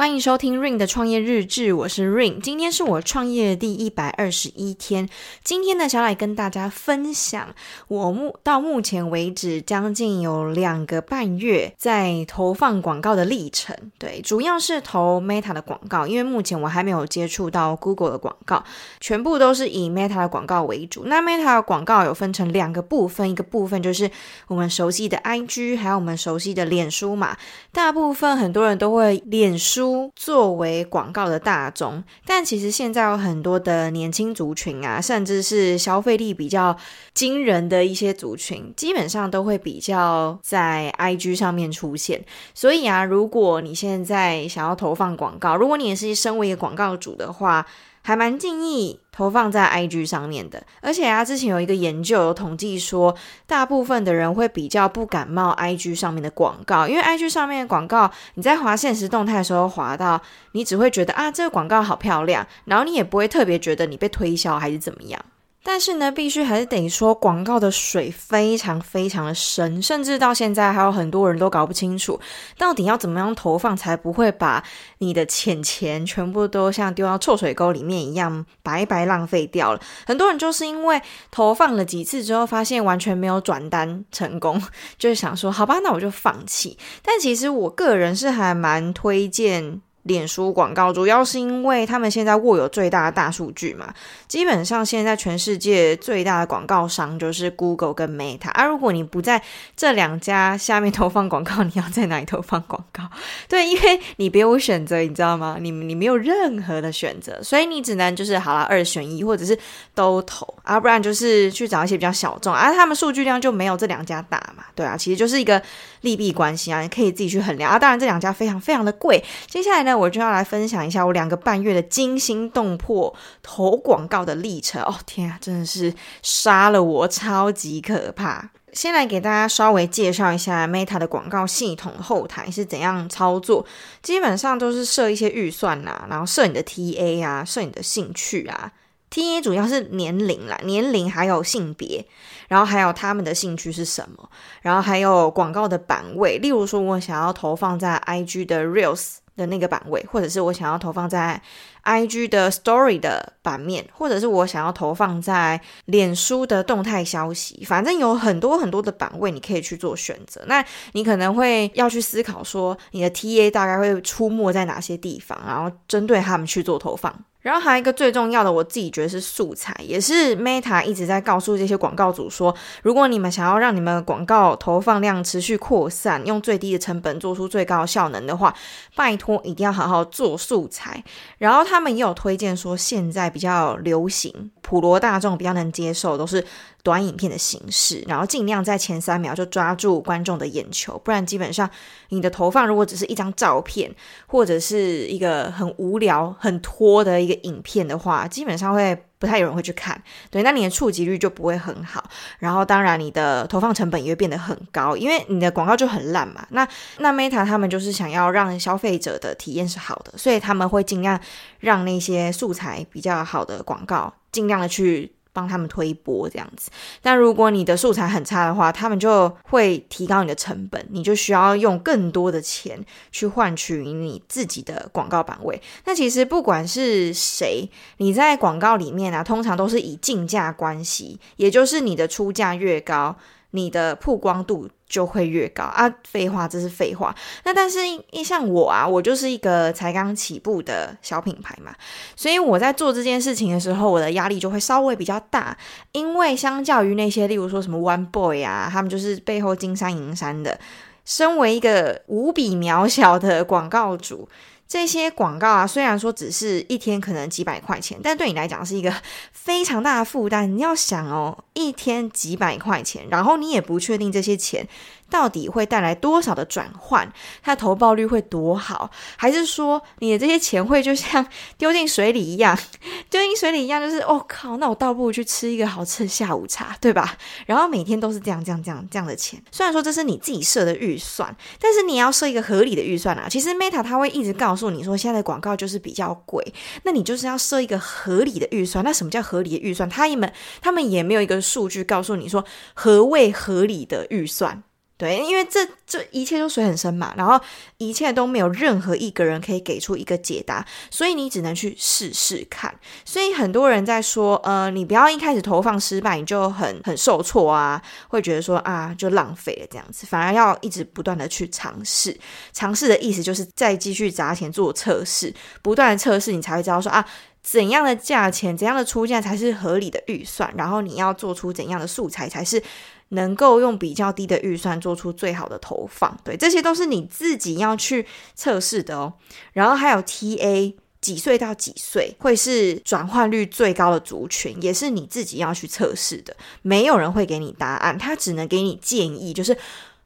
欢迎收听 Ring 的创业日志，我是 Ring。今天是我创业的第一百二十一天。今天呢，想来跟大家分享我目到目前为止将近有两个半月在投放广告的历程。对，主要是投 Meta 的广告，因为目前我还没有接触到 Google 的广告，全部都是以 Meta 的广告为主。那 Meta 的广告有分成两个部分，一个部分就是我们熟悉的 IG，还有我们熟悉的脸书嘛。大部分很多人都会脸书。作为广告的大宗，但其实现在有很多的年轻族群啊，甚至是消费力比较惊人的一些族群，基本上都会比较在 IG 上面出现。所以啊，如果你现在想要投放广告，如果你也是身为一个广告主的话，还蛮建议投放在 IG 上面的，而且啊，之前有一个研究有统计说，大部分的人会比较不感冒 IG 上面的广告，因为 IG 上面的广告，你在滑现实动态的时候滑到，你只会觉得啊，这个广告好漂亮，然后你也不会特别觉得你被推销还是怎么样。但是呢，必须还是得说，广告的水非常非常的深，甚至到现在还有很多人都搞不清楚，到底要怎么样投放才不会把你的钱钱全部都像丢到臭水沟里面一样白白浪费掉了。很多人就是因为投放了几次之后，发现完全没有转单成功，就是想说，好吧，那我就放弃。但其实我个人是还蛮推荐。脸书广告主要是因为他们现在握有最大的大数据嘛，基本上现在全世界最大的广告商就是 Google 跟 Meta 啊。如果你不在这两家下面投放广告，你要在哪里投放广告？对，因为你别无选择，你知道吗？你你没有任何的选择，所以你只能就是好了，二选一，或者是都投啊，不然就是去找一些比较小众啊，他们数据量就没有这两家大嘛。对啊，其实就是一个利弊关系啊，你可以自己去衡量啊。当然这两家非常非常的贵，接下来呢，那我就要来分享一下我两个半月的惊心动魄投广告的历程。哦，天啊，真的是杀了我，超级可怕！先来给大家稍微介绍一下 Meta 的广告系统后台是怎样操作。基本上都是设一些预算啊，然后设你的 TA 啊，设你的兴趣啊。TA 主要是年龄啦，年龄还有性别，然后还有他们的兴趣是什么，然后还有广告的版位。例如说，我想要投放在 IG 的 Reels。的那个版位，或者是我想要投放在 IG 的 Story 的版面，或者是我想要投放在脸书的动态消息，反正有很多很多的版位，你可以去做选择。那你可能会要去思考说，你的 TA 大概会出没在哪些地方，然后针对他们去做投放。然后还有一个最重要的，我自己觉得是素材，也是 Meta 一直在告诉这些广告主说，如果你们想要让你们广告投放量持续扩散，用最低的成本做出最高效能的话，拜托一定要好好做素材。然后他们也有推荐说，现在比较流行、普罗大众比较能接受，都是。短影片的形式，然后尽量在前三秒就抓住观众的眼球，不然基本上你的投放如果只是一张照片或者是一个很无聊、很拖的一个影片的话，基本上会不太有人会去看。对，那你的触及率就不会很好，然后当然你的投放成本也会变得很高，因为你的广告就很烂嘛。那那 Meta 他们就是想要让消费者的体验是好的，所以他们会尽量让那些素材比较好的广告尽量的去。帮他们推波这样子，但如果你的素材很差的话，他们就会提高你的成本，你就需要用更多的钱去换取你自己的广告版位。那其实不管是谁，你在广告里面啊，通常都是以竞价关系，也就是你的出价越高，你的曝光度就会越高啊！废话，这是废话。那但是，一像我啊，我就是一个才刚起步的小品牌嘛，所以我在做这件事情的时候，我的压力就会稍微比较大，因为相较于那些，例如说什么 One Boy 啊，他们就是背后金山银山的，身为一个无比渺小的广告主。这些广告啊，虽然说只是一天可能几百块钱，但对你来讲是一个 非常大的负担。你要想哦，一天几百块钱，然后你也不确定这些钱。到底会带来多少的转换？它的投报率会多好？还是说你的这些钱会就像丢进水里一样，丢进水里一样，就是哦靠，那我倒不如去吃一个好吃的下午茶，对吧？然后每天都是这样这样这样这样的钱。虽然说这是你自己设的预算，但是你要设一个合理的预算啊。其实 Meta 它会一直告诉你说，现在的广告就是比较贵，那你就是要设一个合理的预算。那什么叫合理的预算？他们他们也没有一个数据告诉你说何谓合理的预算。对，因为这这一切都水很深嘛，然后一切都没有任何一个人可以给出一个解答，所以你只能去试试看。所以很多人在说，呃，你不要一开始投放失败，你就很很受挫啊，会觉得说啊，就浪费了这样子，反而要一直不断的去尝试。尝试的意思就是再继续砸钱做测试，不断的测试，你才会知道说啊，怎样的价钱，怎样的出价才是合理的预算，然后你要做出怎样的素材才是。能够用比较低的预算做出最好的投放，对，这些都是你自己要去测试的哦。然后还有 TA 几岁到几岁会是转换率最高的族群，也是你自己要去测试的。没有人会给你答案，他只能给你建议，就是。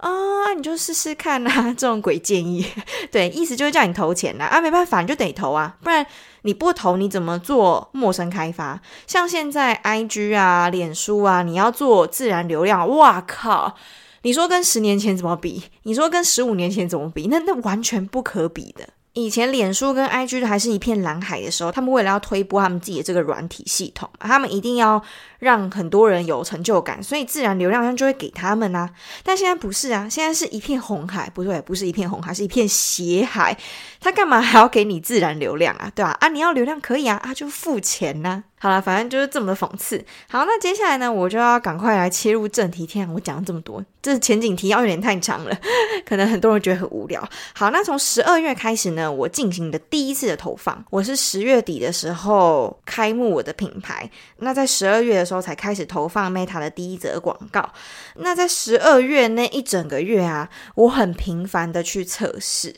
啊，你就试试看呐，这种鬼建议，对，意思就是叫你投钱呐，啊，没办法，你就得投啊，不然你不投，你怎么做陌生开发？像现在 IG 啊、脸书啊，你要做自然流量，哇靠！你说跟十年前怎么比？你说跟十五年前怎么比？那那完全不可比的。以前脸书跟 IG 还是一片蓝海的时候，他们为了要推波他们自己的这个软体系统，他们一定要让很多人有成就感，所以自然流量就会给他们啊。但现在不是啊，现在是一片红海，不对，不是一片红海，是一片血海。他干嘛还要给你自然流量啊？对吧？啊，你要流量可以啊，啊就付钱呐、好了，反正就是这么的讽刺。好，那接下来呢，我就要赶快来切入正题。天啊，我讲了这么多，这前景提要有点太长了，可能很多人觉得很无聊。好，那从十二月开始呢，我进行的第一次的投放，我是十月底的时候开幕我的品牌。那在十二月的时候才开始投放 Meta 的第一则广告。那在十二月那一整个月啊，我很频繁的去测试。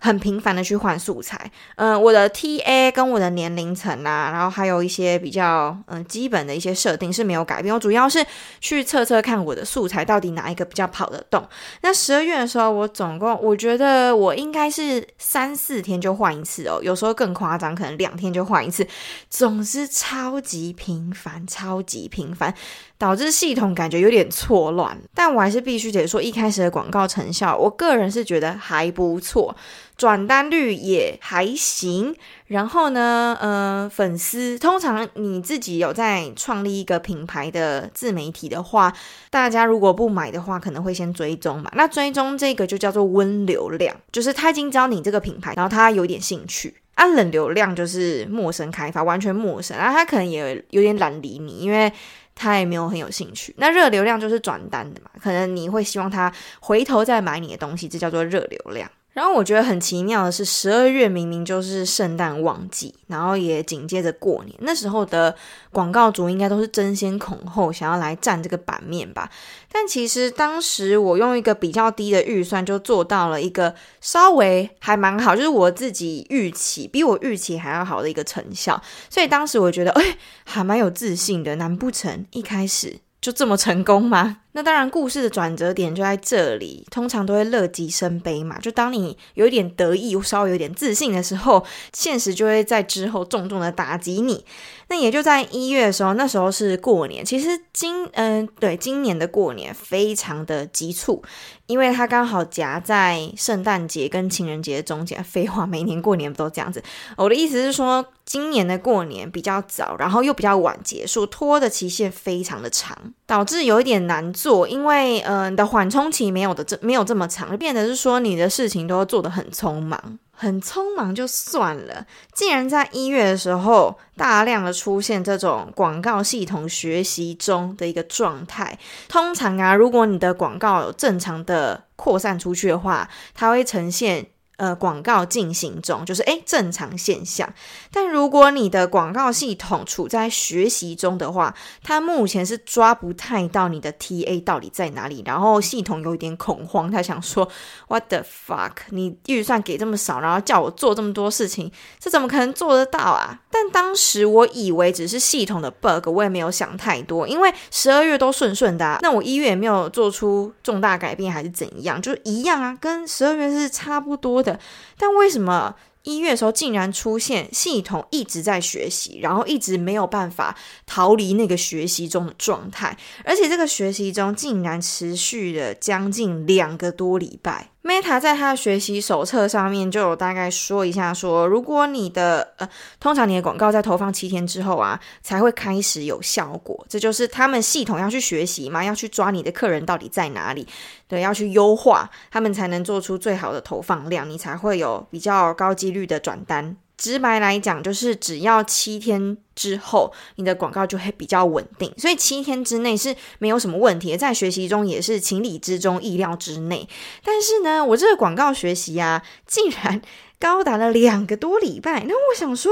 很频繁的去换素材，嗯、我的 TA 跟我的年龄层啊，然后还有一些比较嗯、基本的一些设定是没有改变。我主要是去测测看我的素材到底哪一个比较跑得动。那十二月的时候，我总共我觉得我应该是三四天就换一次哦，有时候更夸张，可能两天就换一次，总之超级频繁，超级频繁。导致系统感觉有点错乱，但我还是必须得说，一开始的广告成效，我个人是觉得还不错，转单率也还行。然后呢，呃，粉丝通常你自己有在创立一个品牌的自媒体的话，大家如果不买的话，可能会先追踪嘛。那追踪这个就叫做温流量，就是他已经知道你这个品牌，然后他有点兴趣。啊，冷流量就是陌生开发，完全陌生，然后他可能也有点懒理你，因为。他也没有很有兴趣。那热流量就是转单的嘛，可能你会希望他回头再买你的东西，这叫做热流量。然后我觉得很奇妙的是，十二月明明就是圣诞旺季，然后也紧接着过年，那时候的广告主应该都是争先恐后想要来占这个版面吧。但其实当时我用一个比较低的预算就做到了一个稍微还蛮好，就是我自己预期比我预期还要好的一个成效。所以当时我觉得，哎，还蛮有自信的。难不成一开始就这么成功吗？那当然，故事的转折点就在这里，通常都会乐极生悲嘛。就当你有一点得意，稍微有点自信的时候，现实就会在之后重重的打击你。那也就在一月的时候，那时候是过年。其实今嗯、对，今年的过年非常的急促，因为它刚好夹在圣诞节跟情人节中间。废话，每年过年不都这样子？我的意思是说，今年的过年比较早，然后又比较晚结束，拖的期限非常的长，导致有一点难做，因为嗯、你的缓冲期没有的这没有这么长，就变得是说你的事情都做得很匆忙。很匆忙就算了，竟然在一月的时候大量的出现这种广告系统学习中的一个状态。通常啊，如果你的广告有正常的扩散出去的话，它会呈现。呃，广告进行中，就是诶正常现象。但如果你的广告系统处在学习中的话，它目前是抓不太到你的 TA 到底在哪里，然后系统有一点恐慌，他想说 What the fuck？你预算给这么少，然后叫我做这么多事情，这怎么可能做得到啊？但当时我以为只是系统的 bug，我也没有想太多，因为十二月都顺顺的，那我一月也没有做出重大改变，还是怎样，就一样啊，跟十二月是差不多的。但为什么一月的时候竟然出现系统一直在学习，然后一直没有办法逃离那个学习中的状态，而且这个学习中竟然持续了将近两个多礼拜。Meta 在他的学习手册上面就有大概说一下，说如果你的呃，通常你的广告在投放七天之后啊，才会开始有效果。这就是他们系统要去学习嘛，要去抓你的客人到底在哪里，对，要去优化，他们才能做出最好的投放量，你才会有比较高几率的转单。直白来讲，就是只要七天之后，你的广告就会比较稳定，所以七天之内是没有什么问题。在学习中也是情理之中、意料之内。但是呢，我这个广告学习啊，竟然高达了两个多礼拜。那我想说，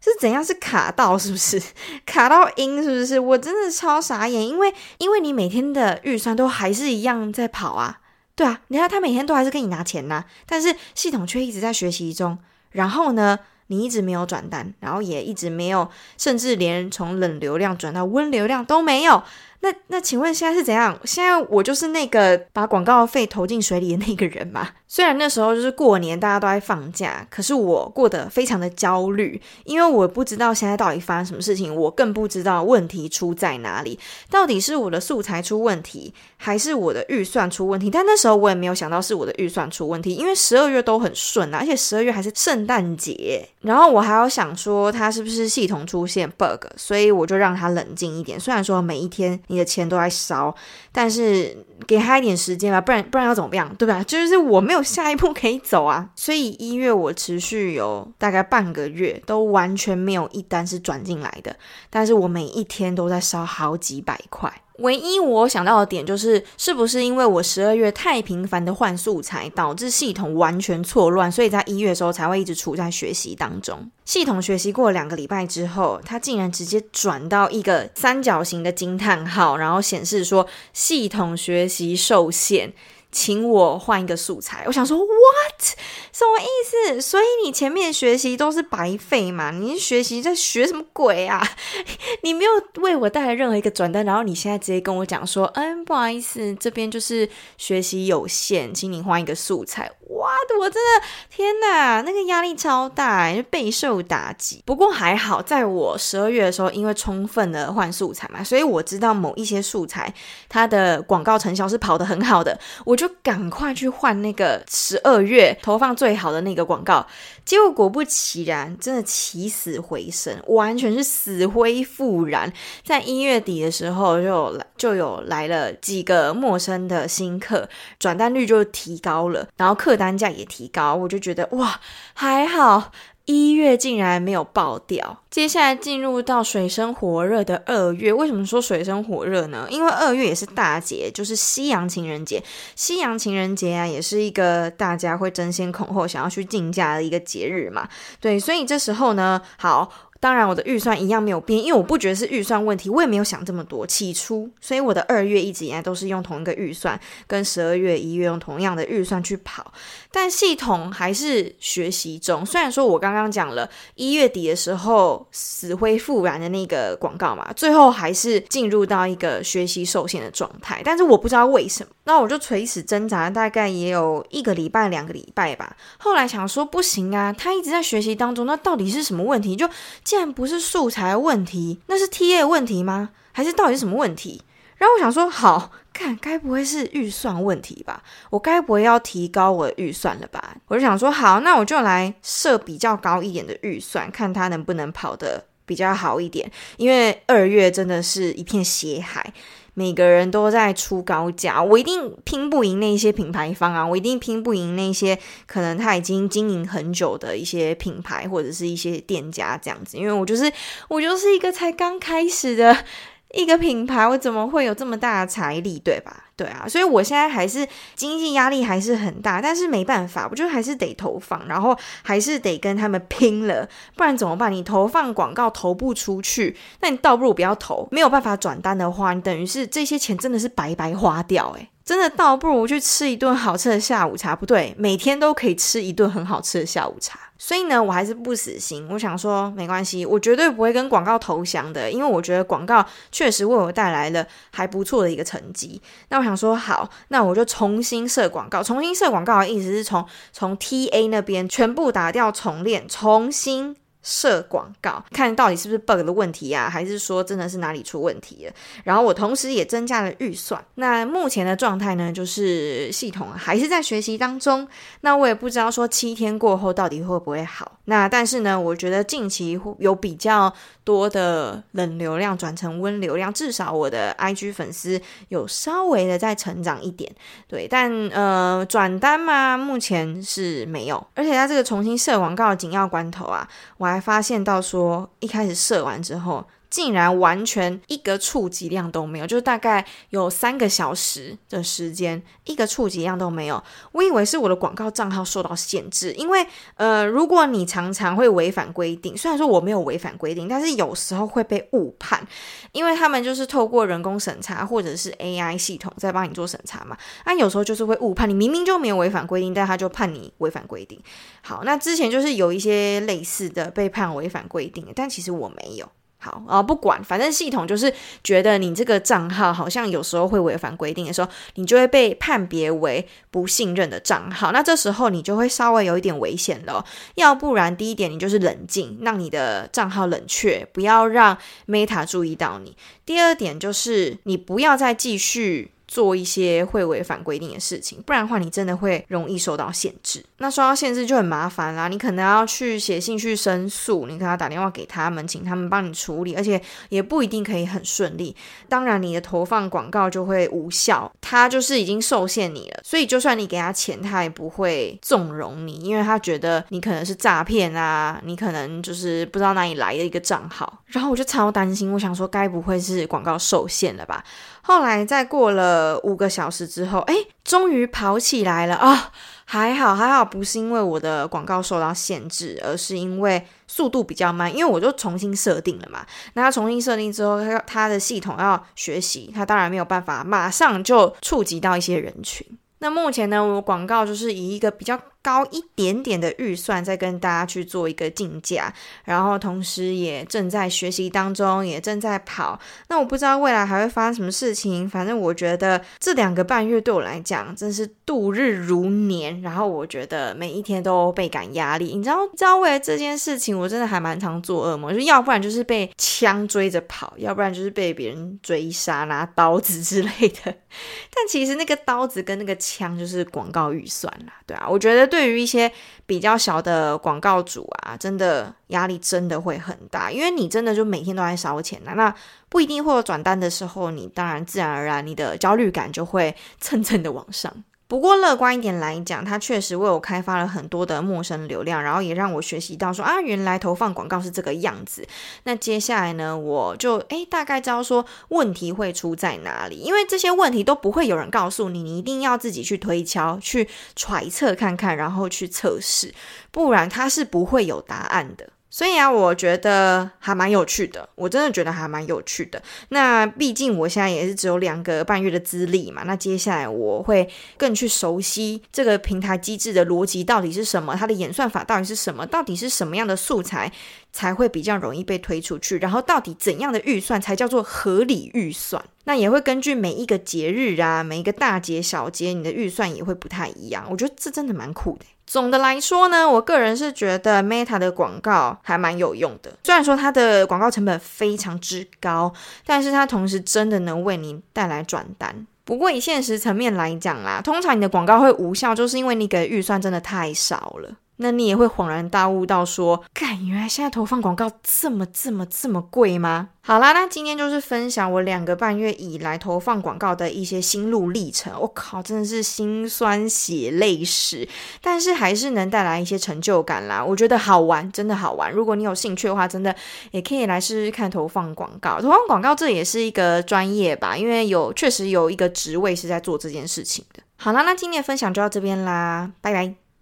是怎样？是卡到是不是？卡到阴是不是？我真的超傻眼，因为因为你每天的预算都还是一样在跑啊，对啊，你看他每天都还是给你拿钱呐，但是系统却一直在学习中。然后呢？你一直没有转单，然后也一直没有，甚至连从冷流量转到温流量都没有。那那请问现在是怎样？现在我就是那个把广告费投进水里的那个人嘛？虽然那时候就是过年，大家都在放假，可是我过得非常的焦虑，因为我不知道现在到底发生什么事情，我更不知道问题出在哪里，到底是我的素材出问题，还是我的预算出问题？但那时候我也没有想到是我的预算出问题，因为十二月都很顺啊，而且十二月还是圣诞节，然后我还要想说它是不是系统出现 bug，所以我就让它冷静一点。虽然说每一天。你的钱都在烧，但是给他一点时间吧，不然不然要怎么样，对吧？就是我没有下一步可以走啊，所以一月我持续有大概半个月都完全没有一单是转进来的，但是我每一天都在烧好几百块。唯一我想到的点就是，是不是因为我十二月太频繁的换素材，导致系统完全错乱，所以在一月的时候才会一直处在学习当中。系统学习过两个礼拜之后，它竟然直接转到一个三角形的惊叹号，然后显示说系统学习受限。请我换一个素材，我想说，what？什么意思？所以你前面学习都是白费嘛？你学习在学什么鬼啊？你没有为我带来任何一个转单，然后你现在直接跟我讲说，嗯，不好意思，这边就是学习有限，请你换一个素材。哇，我真的天哪，那个压力超大，备受打击。不过还好，在我十二月的时候，因为充分的换素材嘛，所以我知道某一些素材它的广告成效是跑得很好的，我就赶快去换那个十二月投放最好的那个广告。结果果不其然，真的起死回生，完全是死灰复燃。在一月底的时候，就来就有来了几个陌生的新客，转单率就提高了，然后客单价也提高，我就觉得哇，还好。一月竟然没有爆掉，接下来进入到水深火热的二月。为什么说水深火热呢？因为二月也是大节，就是西洋情人节。西洋情人节啊，也是一个大家会争先恐后想要去竞价的一个节日嘛。对，所以这时候呢，好。当然，我的预算一样没有变，因为我不觉得是预算问题，我也没有想这么多。起初，所以我的二月一直以来都是用同一个预算，跟十二月、一月用同样的预算去跑。但系统还是学习中。虽然说我刚刚讲了一月底的时候死灰复燃的那个广告嘛，最后还是进入到一个学习受限的状态。但是我不知道为什么，那我就垂死挣扎，大概也有一个礼拜、两个礼拜吧。后来想说不行啊，他一直在学习当中，那到底是什么问题？就既然不是素材问题，那是 TA 问题吗？还是到底是什么问题？然后我想说，好，看该不会是预算问题吧？我该不会要提高我的预算了吧？我就想说，好，那我就来设比较高一点的预算，看他能不能跑得比较好一点。因为二月真的是一片血海。每个人都在出高价，我一定拼不赢那些品牌方啊！我一定拼不赢那些可能他已经经营很久的一些品牌或者是一些店家这样子，因为我就是我就是一个才刚开始的。一个品牌，我怎么会有这么大的财力，对吧？对啊，所以我现在还是经济压力还是很大，但是没办法，我觉得还是得投放，然后还是得跟他们拼了，不然怎么办？你投放广告投不出去，那你倒不如不要投，没有办法转单的话，你等于是这些钱真的是白白花掉，诶。真的倒不如去吃一顿好吃的下午茶，不对，每天都可以吃一顿很好吃的下午茶。所以呢，我还是不死心，我想说没关系，我绝对不会跟广告投降的，因为我觉得广告确实为我带来了还不错的一个成绩。那我想说好，那我就重新设广告，重新设广告的意思是从从 TA 那边全部打掉重练，重新。设广告，看到底是不是 bug 的问题啊，还是说真的是哪里出问题了？然后我同时也增加了预算。那目前的状态呢，就是系统还是在学习当中。那我也不知道说七天过后到底会不会好。那但是呢，我觉得近期有比较多的冷流量转成温流量，至少我的 IG 粉丝有稍微的在成长一点。对，但呃转单嘛，目前是没有。而且它这个重新设广告的紧要关头啊，我还发现到说，一开始射完之后，竟然完全一个触及量都没有，就是大概有三个小时的时间，一个触及量都没有。我以为是我的广告账号受到限制，因为呃，如果你常常会违反规定，虽然说我没有违反规定，但是有时候会被误判，因为他们就是透过人工审查或者是 AI 系统在帮你做审查嘛。那有时候就是会误判，你明明就没有违反规定，但他就判你违反规定。好，那之前就是有一些类似的被判违反规定，但其实我没有。好啊，不管，反正系统就是觉得你这个账号好像有时候会违反规定的时候，你就会被判别为不信任的账号。那这时候你就会稍微有一点危险了。要不然，第一点你就是冷静，让你的账号冷却，不要让 Meta 注意到你。第二点就是你不要再继续。做一些会违反规定的事情，不然的话，你真的会容易受到限制。那受到限制就很麻烦啦，你可能要去写信去申诉，你可能要打电话给他们，请他们帮你处理，而且也不一定可以很顺利。当然，你的投放广告就会无效，他就是已经受限你了。所以，就算你给他钱，他也不会纵容你，因为他觉得你可能是诈骗啊，你可能就是不知道哪里来的一个账号。然后我就超担心，我想说，该不会是广告受限了吧？后来再过了五个小时之后，哎，终于跑起来了啊！哦，还好还好，不是因为我的广告受到限制，而是因为速度比较慢，因为我就重新设定了嘛。那他重新设定之后，他他的系统要学习，他当然没有办法马上就触及到一些人群。那目前呢，我广告就是以一个比较高一点点的预算，再跟大家去做一个竞价，然后同时也正在学习当中，也正在跑。那我不知道未来还会发生什么事情，反正我觉得这两个半月对我来讲真是度日如年。然后我觉得每一天都倍感压力，你知道，知道为了这件事情，我真的还蛮常做噩梦，就要不然就是被枪追着跑，要不然就是被别人追杀拿刀子之类的。但其实那个刀子跟那个枪就是广告预算啦，对啊，我觉得。对于一些比较小的广告主啊，真的压力真的会很大，因为你真的就每天都在烧钱啊，那不一定会有转单的时候，你当然自然而然你的焦虑感就会 蹭蹭的往上。不过乐观一点来讲，它确实为我开发了很多的陌生流量，然后也让我学习到说啊，原来投放广告是这个样子。那接下来呢，我就诶大概知道说问题会出在哪里，因为这些问题都不会有人告诉你，你一定要自己去推敲、去揣测看看，然后去测试，不然它是不会有答案的。所以啊，我觉得还蛮有趣的，我真的觉得还蛮有趣的。那毕竟我现在也是只有两个半月的资历嘛，那接下来我会更去熟悉这个平台机制的逻辑到底是什么，它的演算法到底是什么，到底是什么样的素材才会比较容易被推出去，然后到底怎样的预算才叫做合理预算？那也会根据每一个节日啊，每一个大节小节，你的预算也会不太一样。我觉得这真的蛮酷的。总的来说呢，我个人是觉得 Meta 的广告还蛮有用的。虽然说它的广告成本非常之高，但是它同时真的能为你带来转单。不过以现实层面来讲啦，通常你的广告会无效，就是因为你给的预算真的太少了。那你也会恍然大悟到说，干，原来现在投放广告这么这么这么贵吗？好啦，那今天就是分享我两个半月以来投放广告的一些心路历程。我靠，真的是心酸血泪史，但是还是能带来一些成就感啦。我觉得好玩，真的好玩。如果你有兴趣的话，真的也可以来试试看投放广告。投放广告这也是一个专业吧，因为有确实有一个职位是在做这件事情的。好啦，那今天的分享就到这边啦，拜拜。